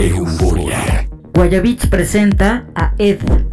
Euforia. Guayabits presenta a Ed.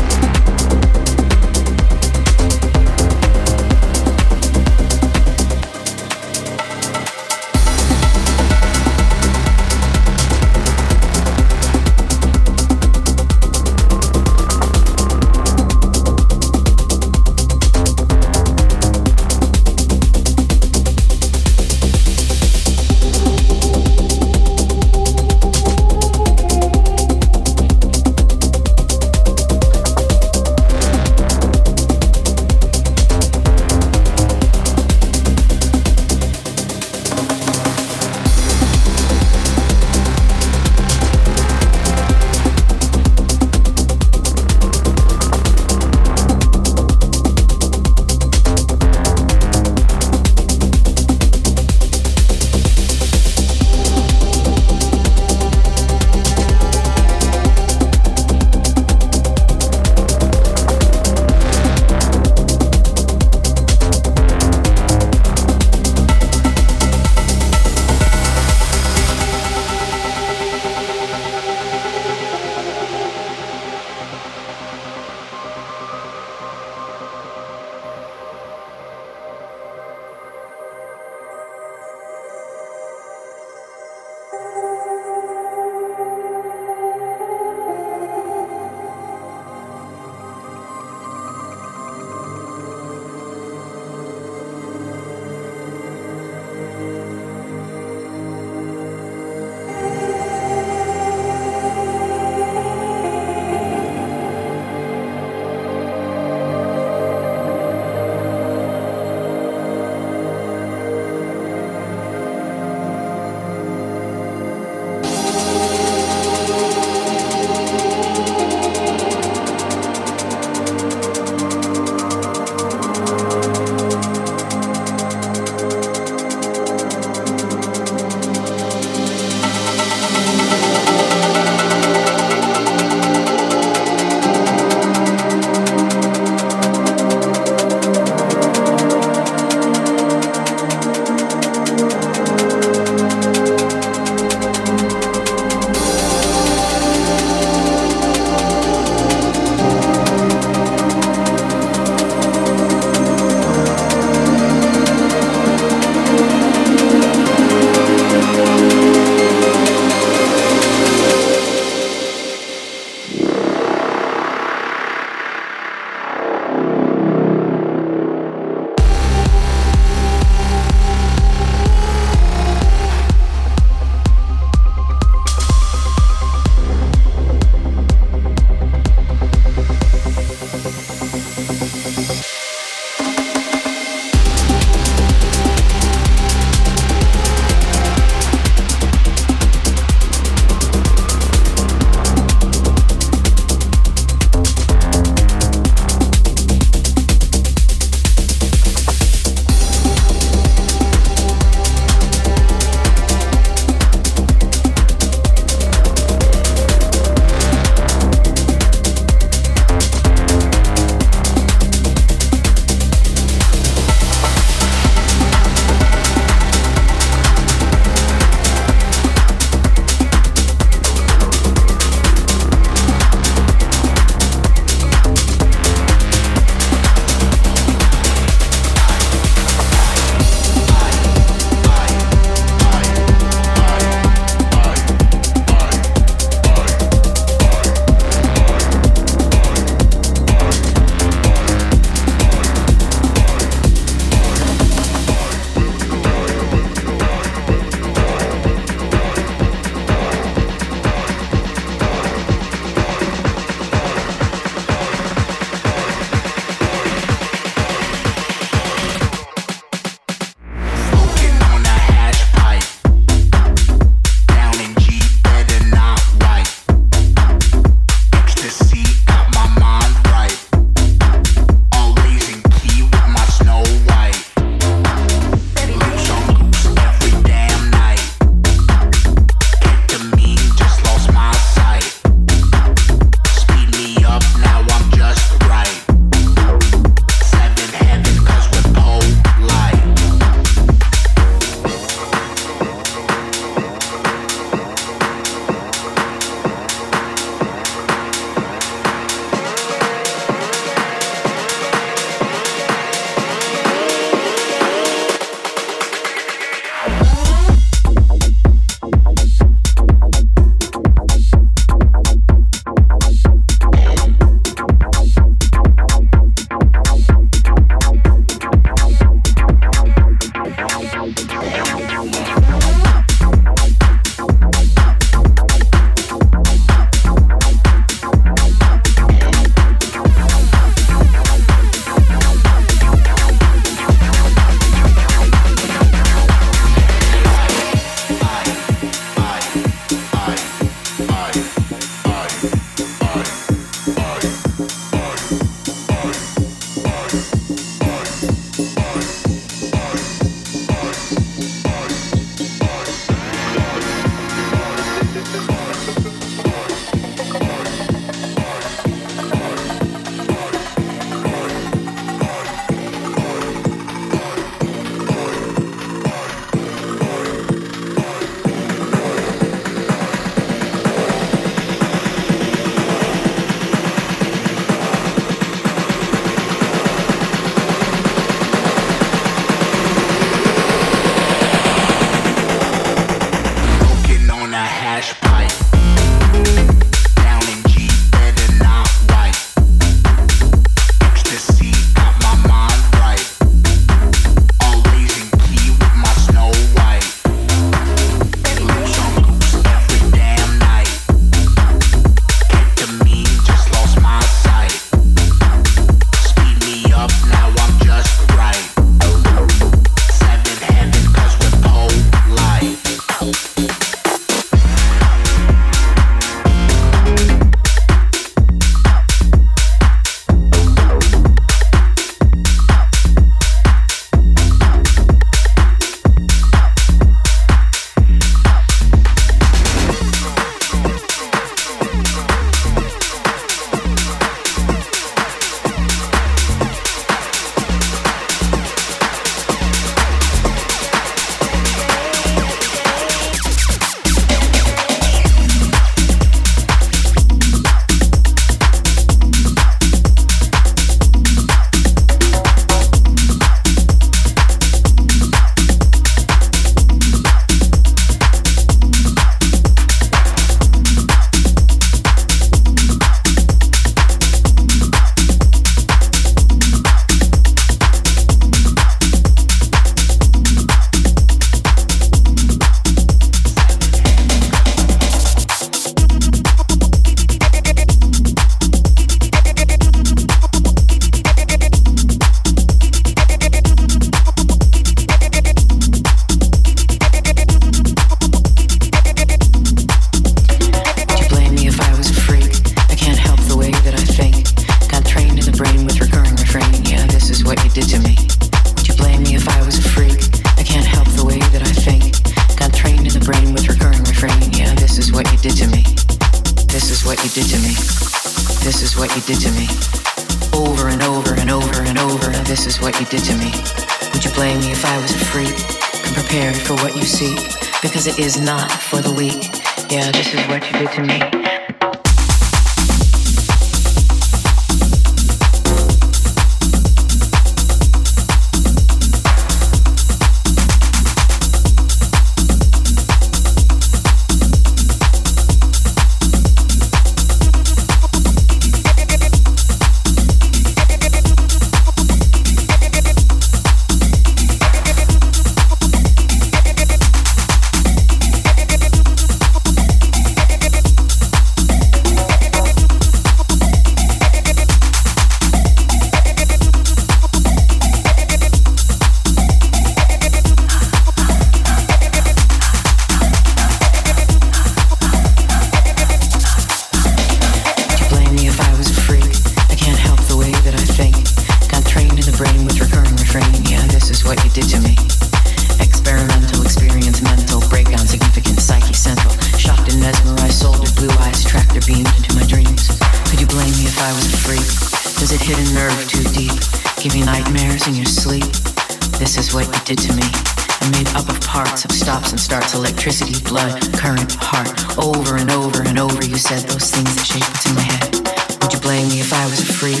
Electricity, blood, current, heart. Over and over and over, you said those things that shape what's in my head. Would you blame me if I was a freak?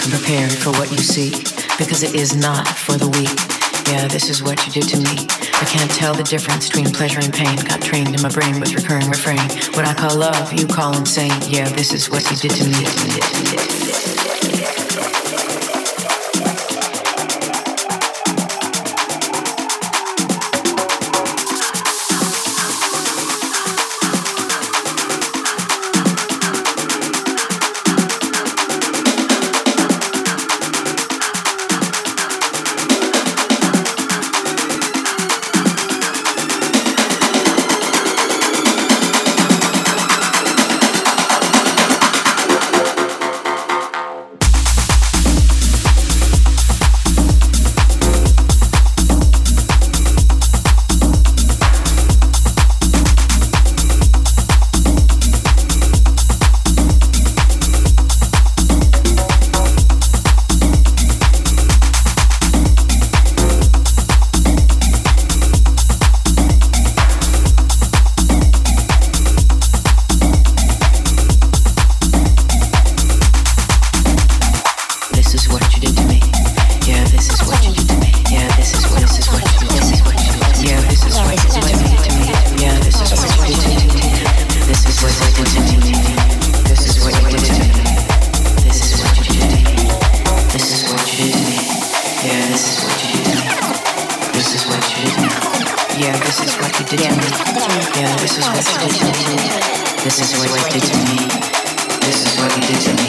Come prepared for what you seek, because it is not for the weak. Yeah, this is what you did to me. I can't tell the difference between pleasure and pain. Got trained in my brain with recurring refrain. What I call love, you call insane. Yeah, this is what you did to me. This is what you did to me. This is what you did to me. This is what you did to me.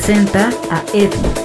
Presenta a Ed.